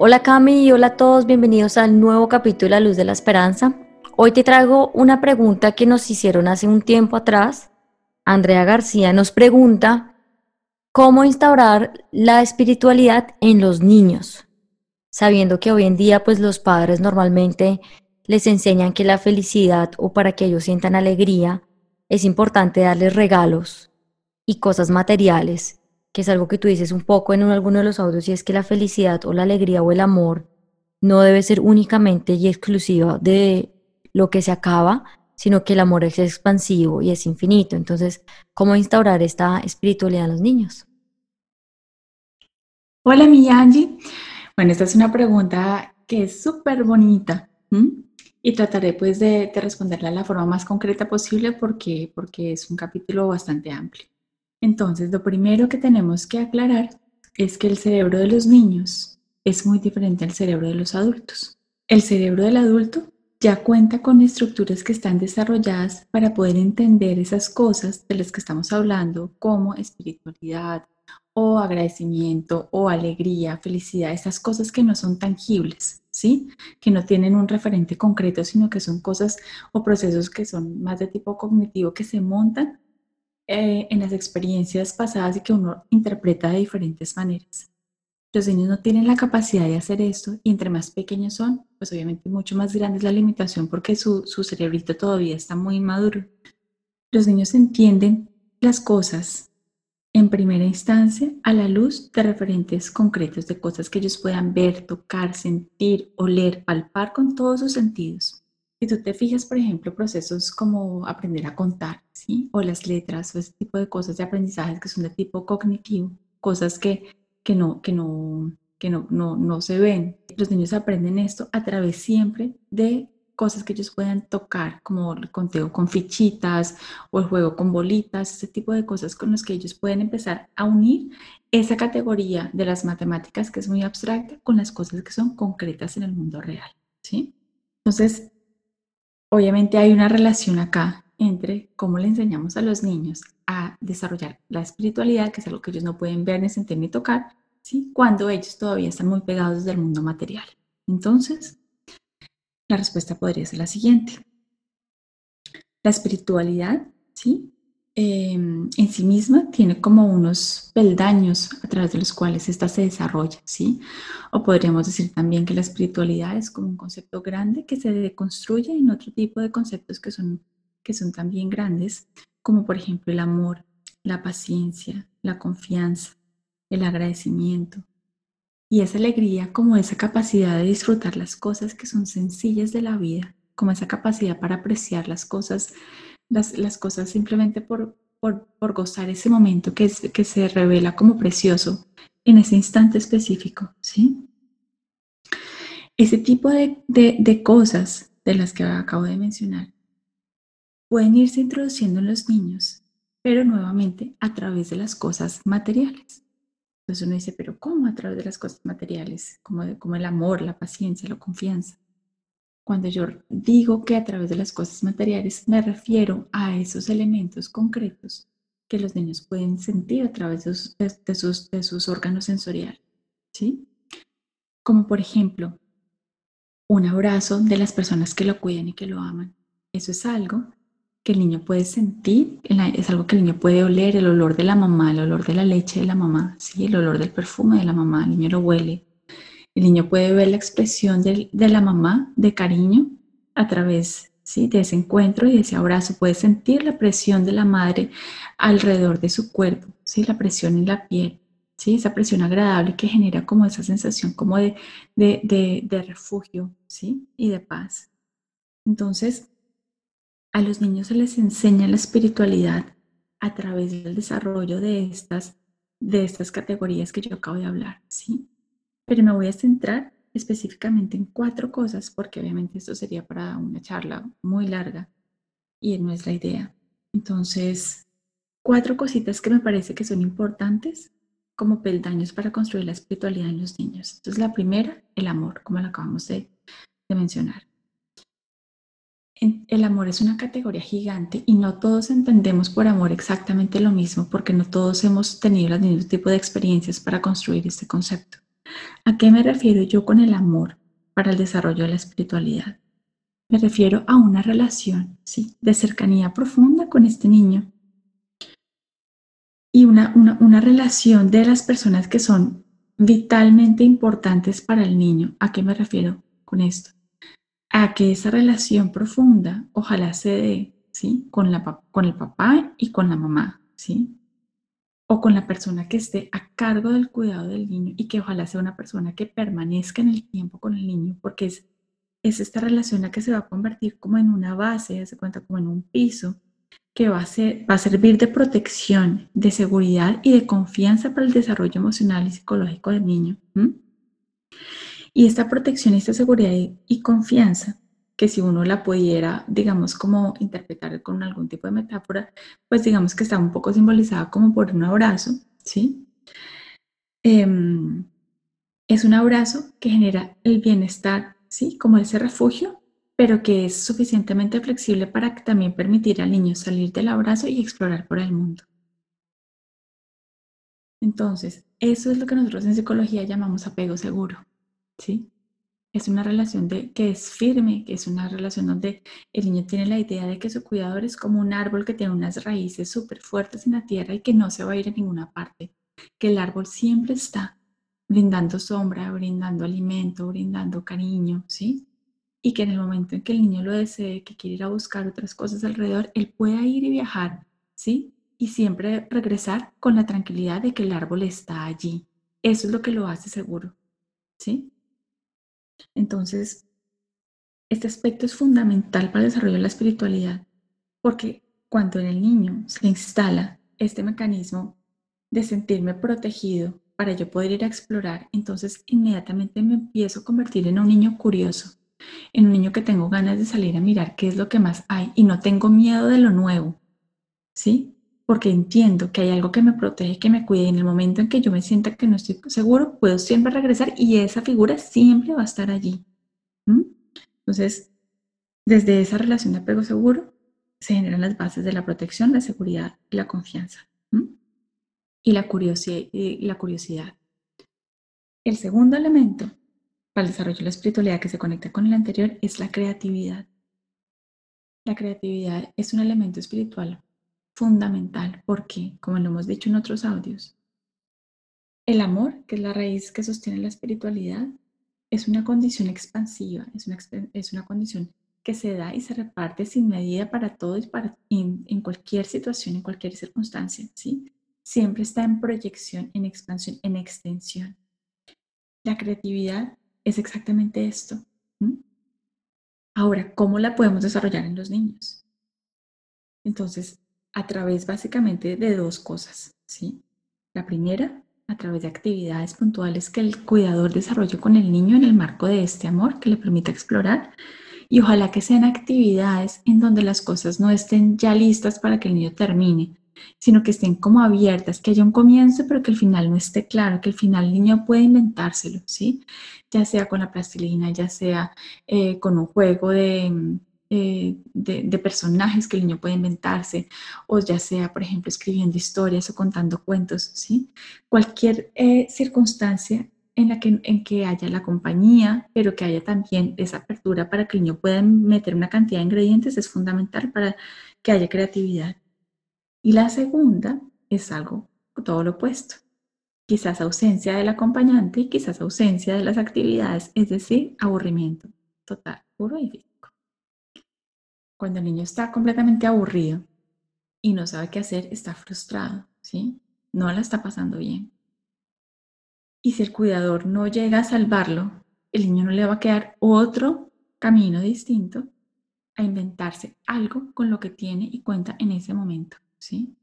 Hola Cami hola a todos, bienvenidos al nuevo capítulo La Luz de la Esperanza. Hoy te traigo una pregunta que nos hicieron hace un tiempo atrás. Andrea García nos pregunta cómo instaurar la espiritualidad en los niños, sabiendo que hoy en día pues los padres normalmente les enseñan que la felicidad o para que ellos sientan alegría es importante darles regalos y cosas materiales que es algo que tú dices un poco en alguno de los audios, y es que la felicidad o la alegría o el amor no debe ser únicamente y exclusiva de lo que se acaba, sino que el amor es expansivo y es infinito. Entonces, ¿cómo instaurar esta espiritualidad en los niños? Hola, mi Angie. Bueno, esta es una pregunta que es súper bonita y trataré pues de, de, responderla de la forma más concreta posible porque, porque es un capítulo bastante amplio. Entonces, lo primero que tenemos que aclarar es que el cerebro de los niños es muy diferente al cerebro de los adultos. El cerebro del adulto ya cuenta con estructuras que están desarrolladas para poder entender esas cosas de las que estamos hablando, como espiritualidad o agradecimiento o alegría, felicidad, esas cosas que no son tangibles, ¿sí? Que no tienen un referente concreto, sino que son cosas o procesos que son más de tipo cognitivo que se montan eh, en las experiencias pasadas y que uno interpreta de diferentes maneras. Los niños no tienen la capacidad de hacer esto y entre más pequeños son, pues obviamente mucho más grande es la limitación porque su, su cerebrito todavía está muy inmaduro. Los niños entienden las cosas en primera instancia a la luz de referentes concretos de cosas que ellos puedan ver, tocar, sentir, oler, palpar con todos sus sentidos. Si tú te fijas, por ejemplo, procesos como aprender a contar, ¿sí? O las letras, o ese tipo de cosas de aprendizaje que son de tipo cognitivo, cosas que, que, no, que, no, que no, no, no se ven. Los niños aprenden esto a través siempre de cosas que ellos puedan tocar, como el conteo con fichitas o el juego con bolitas, ese tipo de cosas con las que ellos pueden empezar a unir esa categoría de las matemáticas que es muy abstracta con las cosas que son concretas en el mundo real, ¿sí? Entonces, Obviamente hay una relación acá entre cómo le enseñamos a los niños a desarrollar la espiritualidad, que es algo que ellos no pueden ver, ni sentir, ni tocar, ¿sí? cuando ellos todavía están muy pegados del mundo material. Entonces, la respuesta podría ser la siguiente. La espiritualidad, ¿sí? Em, en sí misma tiene como unos peldaños a través de los cuales ésta se desarrolla, ¿sí? O podríamos decir también que la espiritualidad es como un concepto grande que se deconstruye en otro tipo de conceptos que son, que son también grandes, como por ejemplo el amor, la paciencia, la confianza, el agradecimiento. Y esa alegría como esa capacidad de disfrutar las cosas que son sencillas de la vida, como esa capacidad para apreciar las cosas las, cosas simplemente por, por, gozar ese momento que, que se revela como precioso en ese instante específico, ¿sí? Ese tipo de, de, cosas de las que acabo de mencionar pueden irse introduciendo en los niños, pero nuevamente a través de las cosas materiales. Entonces uno dice, pero ¿cómo a través de las cosas materiales? Como, como el amor, la paciencia, la confianza. Cuando yo digo que a través de las cosas materiales me refiero a esos elementos concretos que los niños pueden sentir a través de sus, de, sus, órganos sensoriales, ¿sí? Como por ejemplo, un abrazo de las personas que lo cuidan y que lo aman. Eso es algo que el niño puede sentir, es algo que el niño puede oler, el olor de la mamá, el olor de la leche de la mamá, ¿sí? el olor del perfume de la mamá, el niño lo huele, el niño puede ver la expresión de, la mamá de cariño a través de ese encuentro y de ese abrazo. Puede sentir la presión de la madre alrededor de su cuerpo, ¿sí? la presión en la piel. ¿sí? esa presión agradable que genera como esa sensación como de, de, refugio ¿sí? y de paz. Entonces, a los niños se les enseña la espiritualidad a través del desarrollo de estas, de estas categorías que yo acabo de hablar, ¿sí? Pero me voy a centrar específicamente en cuatro cosas porque obviamente esto sería para una charla muy larga y no es la idea. Entonces, cuatro cositas que me parece que son importantes como peldaños para construir la espiritualidad en los niños. Entonces, la primera, el amor, como lo acabamos de, mencionar. El amor es una categoría gigante y no todos entendemos por amor exactamente lo mismo porque no todos hemos tenido el mismo tipo de experiencias para construir este concepto. ¿A qué me refiero yo con el amor para el desarrollo de la espiritualidad? Me refiero a una relación ¿sí? de cercanía profunda con este niño y una, una relación de las personas que son vitalmente importantes para el niño. ¿A qué me refiero con esto? A que esa relación profunda ojalá se dé ¿sí? con, la, con el papá y con la mamá, ¿sí? O con la persona que esté a cargo del cuidado del niño y que ojalá sea una persona que permanezca en el tiempo con el niño, porque es, es esta relación la que se va a convertir como en una base, se cuenta como en un piso, que va a, ser, va a servir de protección, de seguridad y de confianza para el desarrollo emocional y psicológico del niño. Y esta protección esta seguridad y confianza que si uno la pudiera, digamos, como interpretar con algún tipo de metáfora, pues digamos que está un poco simbolizada como por un abrazo, ¿sí? Em, es un abrazo que genera el bienestar, ¿sí? Como ese refugio, pero que es suficientemente flexible para también permitir al niño salir del abrazo y explorar por el mundo. Entonces, eso es lo que nosotros en psicología llamamos apego seguro, ¿sí? Es una relación de, que es firme, que es una relación donde el niño tiene la idea de que su cuidador es como un árbol que tiene unas raíces súper fuertes en la tierra y que no se va a ir a ninguna parte, que el árbol siempre está brindando sombra, brindando alimento, brindando cariño, ¿sí? Y que en el momento en que el niño lo desee, que quiere ir a buscar otras cosas alrededor, él pueda ir y viajar, ¿sí? Y siempre regresar con la tranquilidad de que el árbol está allí. Eso es lo que lo hace seguro, ¿sí? Entonces, este aspecto es fundamental para el desarrollo de la espiritualidad, porque cuando en el niño se instala este mecanismo de sentirme protegido para yo poder ir a explorar, entonces inmediatamente me empiezo a convertir en un niño curioso, en un niño que tengo ganas de salir a mirar qué es lo que más hay y no tengo miedo de lo nuevo, ¿sí? Porque entiendo que hay algo que me protege, que me cuide y en el momento en que yo me sienta que no estoy seguro, puedo siempre regresar y esa figura siempre va a estar allí. Entonces, desde esa relación de apego seguro se generan las bases de la protección, la seguridad y la confianza. Y, la y la curiosidad. El segundo elemento para el desarrollo de la espiritualidad que se conecta con el anterior es la creatividad. La creatividad es un elemento espiritual fundamental porque, como lo hemos dicho en otros audios, el amor, que es la raíz que sostiene la espiritualidad, es una condición expansiva, es una, es una condición que se da y se reparte sin medida para todos para, en, en, cualquier situación, en cualquier circunstancia, ¿sí? Siempre está en proyección, en expansión, en extensión. La creatividad es exactamente esto. Ahora, ¿cómo la podemos desarrollar en los niños? Entonces, a través básicamente de dos cosas, ¿sí? La primera, a través de actividades puntuales que el cuidador desarrolle con el niño en el marco de este amor que le permita explorar y ojalá que sean actividades en donde las cosas no estén ya listas para que el niño termine, sino que estén como abiertas, que haya un comienzo pero que el final no esté claro, que el final el niño puede inventárselo, ¿sí? Ya sea con la plastilina, ya sea eh, con un juego de, eh, de, personajes que el niño puede inventarse, o ya sea, por ejemplo, escribiendo historias o contando cuentos, ¿sí? Cualquier eh, circunstancia en la que, en que haya la compañía, pero que haya también esa apertura para que el niño pueda meter una cantidad de ingredientes es fundamental para que haya creatividad. Y la segunda es algo todo lo opuesto. Quizás ausencia del acompañante y quizás ausencia de las actividades, es decir, aburrimiento total, puro y cuando el niño está completamente aburrido y no sabe qué hacer, está frustrado, ¿sí? No la está pasando bien. Y si el cuidador no llega a salvarlo, el niño no le va a quedar otro camino distinto a inventarse algo con lo que tiene y cuenta en ese momento, ¿sí?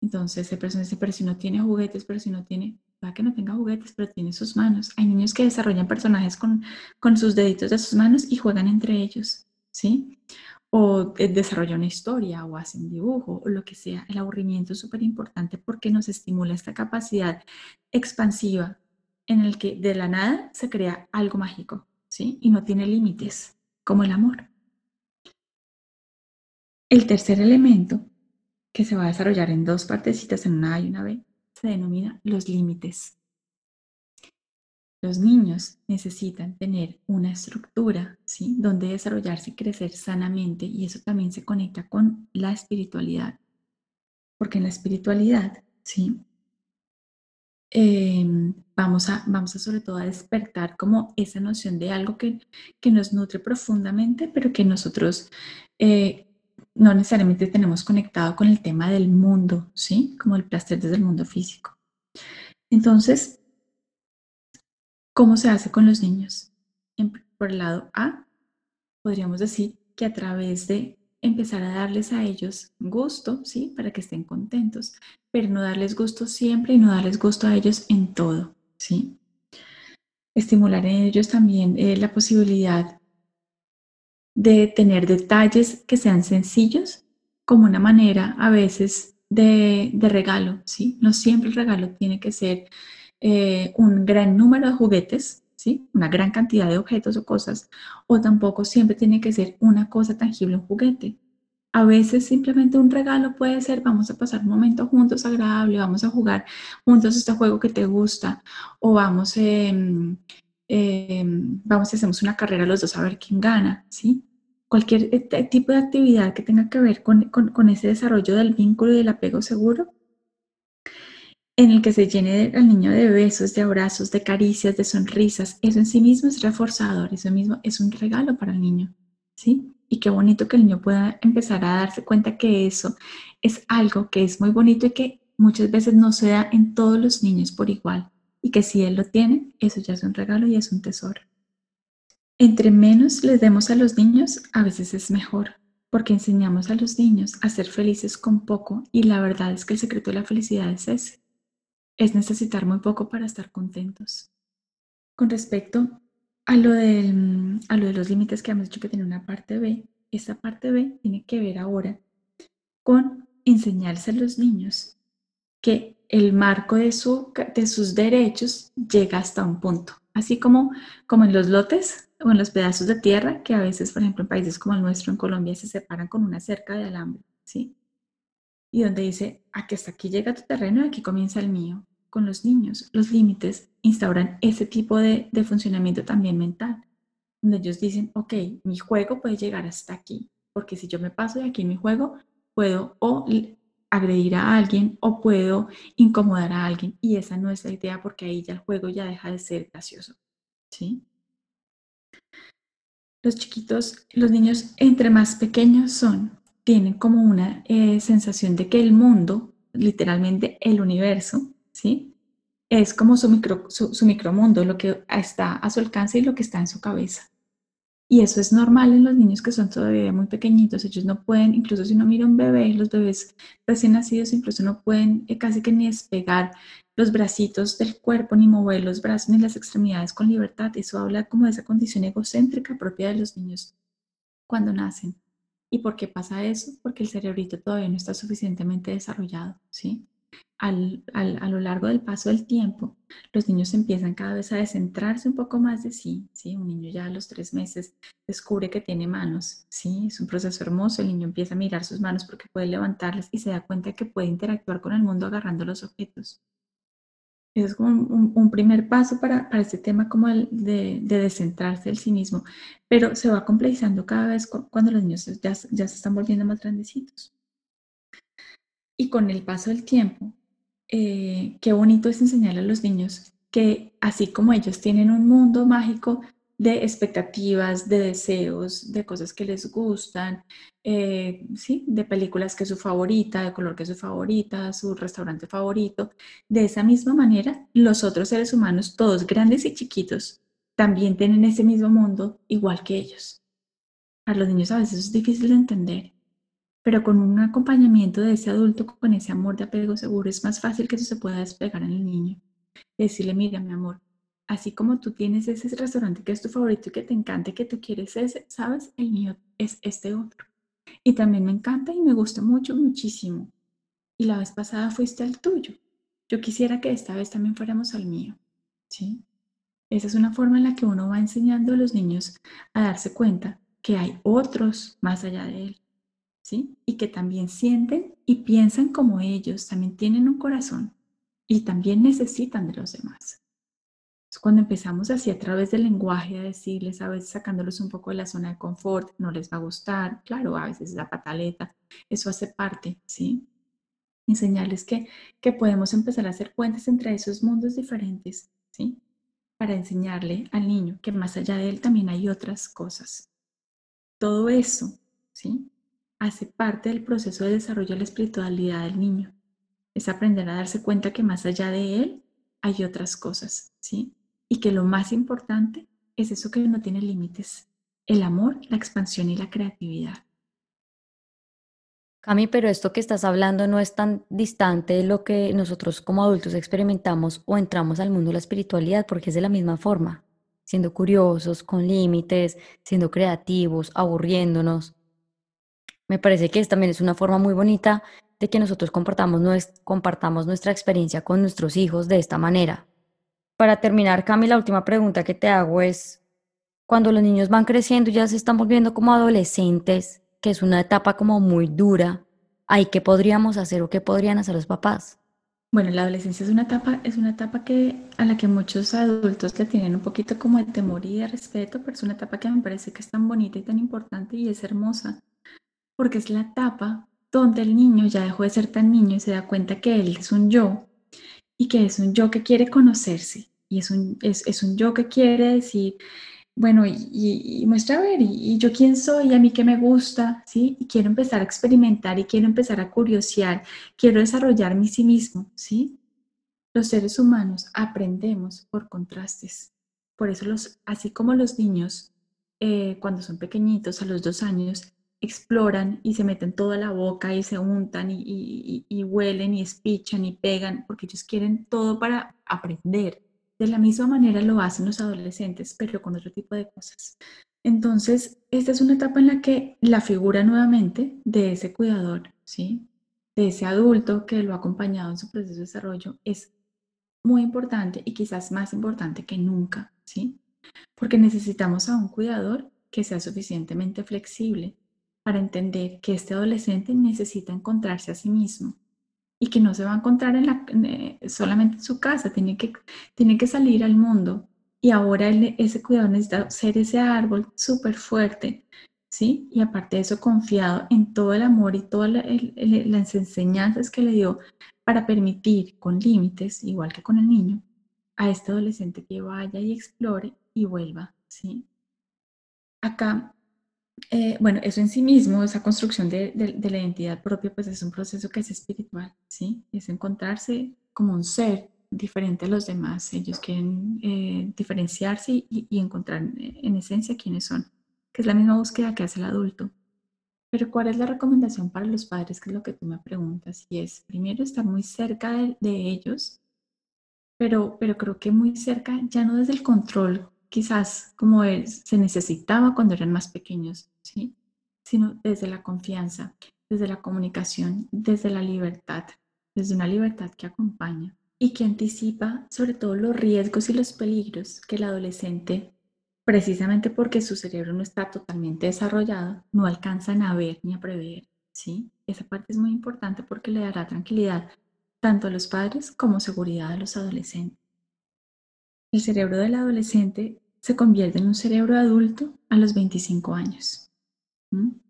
Entonces, esa persona dice, pero si no tiene juguetes, pero si no tiene, va que no tenga juguetes, pero tiene sus manos. Hay niños que desarrollan personajes con, con sus deditos de sus manos y juegan entre ellos, ¿sí? O desarrolla una historia o hace un dibujo o lo que sea. El aburrimiento es súper importante porque nos estimula esta capacidad expansiva en el que de la nada se crea algo mágico, ¿sí? Y no tiene límites, como el amor. El tercer elemento que se va a desarrollar en dos partecitas, en una A y una B, se denomina los límites. Los niños necesitan tener una estructura, ¿sí? Donde desarrollarse y crecer sanamente y eso también se conecta con la espiritualidad. Porque en la espiritualidad, ¿sí? Em, vamos, a, vamos a sobre todo a despertar como esa noción de algo que, que nos nutre profundamente, pero que nosotros eh, no necesariamente tenemos conectado con el tema del mundo, ¿sí? Como el placer desde el mundo físico. Entonces, ¿cómo se hace con los niños? por el lado A, podríamos decir que a través de empezar a darles a ellos gusto, ¿sí? Para que estén contentos, pero no darles gusto siempre y no darles gusto a ellos en todo, ¿sí? Estimular en ellos también eh, la posibilidad de tener detalles que sean sencillos como una manera a veces de, regalo, ¿sí? No siempre el regalo tiene que ser eh, un gran número de juguetes, ¿sí? Una gran cantidad de objetos o cosas, o tampoco siempre tiene que ser una cosa tangible, un juguete. A veces simplemente un regalo puede ser, vamos a pasar un momento juntos agradable, vamos a jugar juntos este juego que te gusta, o vamos, eh, vamos y hacemos una carrera los dos a ver quién gana, ¿sí? Cualquier eh, tipo de actividad que tenga que ver con, con ese desarrollo del vínculo y del apego seguro, en el que se llene al niño de besos, de abrazos, de caricias, de sonrisas, eso en sí mismo es reforzador, eso mismo es un regalo para el niño, ¿sí? Y qué bonito que el niño pueda empezar a darse cuenta que eso es algo que es muy bonito y que muchas veces no se da en todos los niños por igual y que si él lo tiene, eso ya es un regalo y es un tesoro. Entre menos les demos a los niños, a veces es mejor, porque enseñamos a los niños a ser felices con poco y la verdad es que el secreto de la felicidad es ese, es necesitar muy poco para estar contentos. Con respecto a lo, a lo de los límites que hemos dicho que tiene una parte B, esa parte B tiene que ver ahora con enseñarse a los niños que el marco de, su, de sus derechos llega hasta un punto. Así como, como en los lotes o en los pedazos de tierra, que a veces, por ejemplo, en países como el nuestro, en Colombia, se separan con una cerca de alambre, ¿sí? Y donde dice, aquí hasta aquí llega tu terreno y aquí comienza el mío. Con los niños, los límites instauran ese tipo de, de funcionamiento también mental, donde ellos dicen, ok, mi juego puede llegar hasta aquí, porque si yo me paso de aquí en mi juego, puedo o agredir a alguien o puedo incomodar a alguien. Y esa no es la idea porque ahí ya el juego ya deja de ser gracioso. ¿sí? Los chiquitos, los niños entre más pequeños son, tienen como una eh, sensación de que el mundo, literalmente el universo, ¿sí? Es como su, micro, su micromundo, lo que está a su alcance y lo que está en su cabeza. Y eso es normal en los niños que son todavía muy pequeñitos. Ellos no pueden, incluso si uno mira un bebé, los bebés recién nacidos incluso no pueden eh, casi que ni despegar los bracitos del cuerpo, ni mover los brazos ni las extremidades con libertad. Eso habla como de esa condición egocéntrica propia de los niños cuando nacen. ¿Y por qué pasa eso? Porque el cerebrito todavía no está suficientemente desarrollado, ¿sí? al, a lo largo del paso del tiempo, los niños empiezan cada vez a descentrarse un poco más de sí, ¿sí? Un niño ya a los tres meses descubre que tiene manos, ¿sí? Es un proceso hermoso, el niño empieza a mirar sus manos porque puede levantarlas y se da cuenta que puede interactuar con el mundo agarrando los objetos. Es como un, primer paso para, para, este tema como el de, de, descentrarse del sí mismo, pero se va complejizando cada vez cuando los niños ya, ya se están volviendo más grandecitos. Y con el paso del tiempo, eh, qué bonito es enseñarle a los niños que así como ellos tienen un mundo mágico de expectativas, de deseos, de cosas que les gustan, eh, ¿sí? de películas que es su favorita, de color que es su favorita, su restaurante favorito. De esa misma manera, los otros seres humanos, todos grandes y chiquitos, también tienen ese mismo mundo igual que ellos. A los niños a veces es difícil de entender pero con un acompañamiento de ese adulto con ese amor de apego seguro es más fácil que eso se pueda despegar en el niño. Decirle, mira, mi amor, así como tú tienes ese restaurante que es tu favorito y que te encanta y que tú quieres ese, sabes, el mío es este otro. Y también me encanta y me gusta mucho, muchísimo. Y la vez pasada fuiste al tuyo. Yo quisiera que esta vez también fuéramos al mío. ¿Sí? Esa es una forma en la que uno va enseñando a los niños a darse cuenta que hay otros más allá de él y que también sienten y piensan como ellos, también tienen un corazón y también necesitan de los demás. Cuando empezamos así a través del lenguaje a decirles, a veces sacándolos un poco de la zona de confort, no les va a gustar, claro, a veces la pataleta, eso hace parte, ¿sí? Enseñarles que, que podemos empezar a hacer puentes entre esos mundos diferentes, ¿sí? Para enseñarle al niño que más allá de él también hay otras cosas. Todo eso, ¿sí? Hace parte del proceso de desarrollo de la espiritualidad del niño. Es aprender a darse cuenta que más allá de él hay otras cosas, ¿sí? Y que lo más importante es eso que no tiene límites, el amor, la expansión y la creatividad. Cami, pero esto que estás hablando no es tan distante de lo que nosotros como adultos experimentamos o entramos al mundo de la espiritualidad, porque es de la misma forma, siendo curiosos, con límites, siendo creativos, aburriéndonos. Me parece que también es una forma muy bonita de que nosotros compartamos, compartamos nuestra experiencia con nuestros hijos de esta manera. Para terminar, Cami, la última pregunta que te hago es, cuando los niños van creciendo y ya se están volviendo como adolescentes, que es una etapa como muy dura, ¿ahí qué podríamos hacer o qué podrían hacer los papás? Bueno, la adolescencia es una etapa, es una etapa que, a la que muchos adultos le tienen un poquito como de temor y de respeto, pero es una etapa que me parece que es tan bonita y tan importante y es hermosa, porque es la etapa donde el niño ya dejó de ser tan niño y se da cuenta que él es un yo y que es un yo que quiere conocerse y es un, es, un yo que quiere decir, bueno, y, muestra a ver, y, yo quién soy, y a mí qué me gusta, ¿sí? Y quiero empezar a experimentar y quiero empezar a curiosear, quiero desarrollarme sí mismo, ¿sí? Los seres humanos aprendemos por contrastes. Por eso, los, así como los niños, eh, cuando son pequeñitos, a los dos años, exploran y se meten toda la boca y se untan y, huelen y espichan y pegan, porque ellos quieren todo para aprender. De la misma manera lo hacen los adolescentes, pero con otro tipo de cosas. Entonces, esta es una etapa en la que la figura nuevamente de ese cuidador, ¿sí? de ese adulto que lo ha acompañado en su proceso de desarrollo, es muy importante y quizás más importante que nunca, ¿sí? Porque necesitamos a un cuidador que sea suficientemente flexible, para entender que este adolescente necesita encontrarse a sí mismo y que no se va a encontrar en la, eh, solamente en su casa, tiene que, tiene que salir al mundo. Y ahora ese cuidado necesita ser ese árbol súper fuerte, ¿sí? Y aparte de eso, confiado en todo el amor y todas las enseñanzas que le dio para permitir con límites, igual que con el niño, a este adolescente que vaya y explore y vuelva, ¿sí? Acá eh, bueno, eso en sí mismo, esa construcción de, la identidad propia, pues es un proceso que es espiritual, ¿sí? Es encontrarse como un ser diferente a los demás. Ellos quieren eh, diferenciarse y, encontrar en esencia quiénes son, que es la misma búsqueda que hace el adulto. Pero ¿cuál es la recomendación para los padres? Que es lo que tú me preguntas. Y es, primero, estar muy cerca de, de ellos, pero, pero creo que muy cerca, ya no desde el control quizás como se necesitaba cuando eran más pequeños, ¿sí? sino desde la confianza, desde la comunicación, desde la libertad, desde una libertad que acompaña y que anticipa sobre todo los riesgos y los peligros que el adolescente, precisamente porque su cerebro no está totalmente desarrollado, no alcanzan a ver ni a prever. ¿sí? Esa parte es muy importante porque le dará tranquilidad tanto a los padres como seguridad a los adolescentes el cerebro del adolescente se convierte en un cerebro adulto a los 25 años. Entonces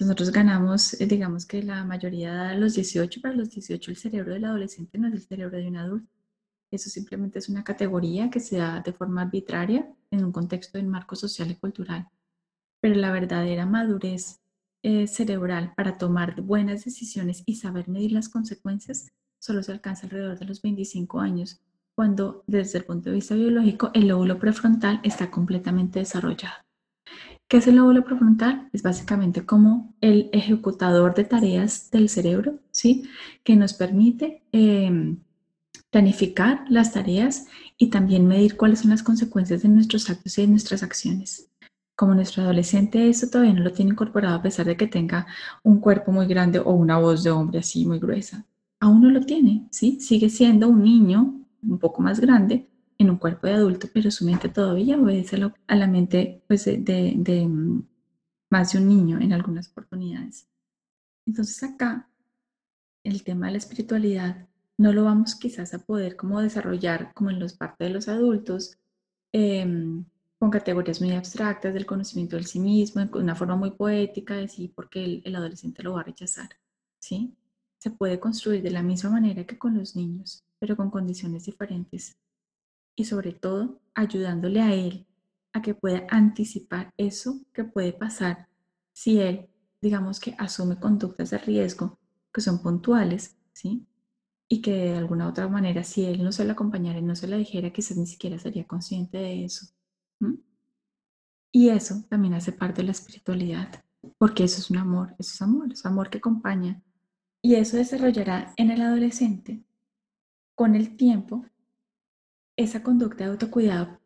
nosotros ganamos, eh, digamos que la mayoría a los 18, para los 18 el cerebro del adolescente no es el cerebro de un adulto. Eso simplemente es una categoría que se da de forma arbitraria en un contexto del marco social y cultural. Pero la verdadera madurez eh, cerebral para tomar buenas decisiones y saber medir las consecuencias solo se alcanza alrededor de los 25 años cuando desde el punto de vista biológico el lóbulo prefrontal está completamente desarrollado. ¿Qué es el lóbulo prefrontal? Es básicamente como el ejecutador de tareas del cerebro, ¿sí? Que nos permite em, planificar las tareas y también medir cuáles son las consecuencias de nuestros actos y de nuestras acciones. Como nuestro adolescente eso todavía no lo tiene incorporado a pesar de que tenga un cuerpo muy grande o una voz de hombre así muy gruesa. Aún no lo tiene, ¿sí? Sigue siendo un niño un poco más grande en un cuerpo de adulto, pero su mente todavía obedece a la mente pues, de, mm, más de un niño en algunas oportunidades. Entonces acá el tema de la espiritualidad no lo vamos quizás a poder como desarrollar como en los partes de los adultos, em, con categorías muy abstractas del conocimiento del sí mismo, de una forma muy poética, de sí, porque el, el adolescente lo va a rechazar, ¿sí? Se puede construir de la misma manera que con los niños, pero con condiciones diferentes y sobre todo ayudándole a él a que pueda anticipar eso que puede pasar si él, digamos que asume conductas de riesgo que son puntuales, ¿sí? Y que de alguna otra manera, si él no se lo acompañara y no se lo dijera, quizás ni siquiera sería consciente de eso. Y eso también hace parte de la espiritualidad, porque eso es un amor, eso es amor, es amor que acompaña. Y eso desarrollará en el adolescente, con el tiempo, esa conducta de autocuidado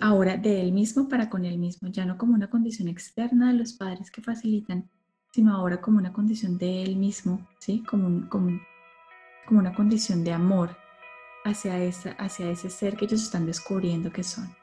ahora de él mismo para con él mismo, ya no como una condición externa de los padres que facilitan, sino ahora como una condición de él mismo, ¿sí? Como, como, como una condición de amor hacia, esa, hacia ese ser que ellos están descubriendo que son.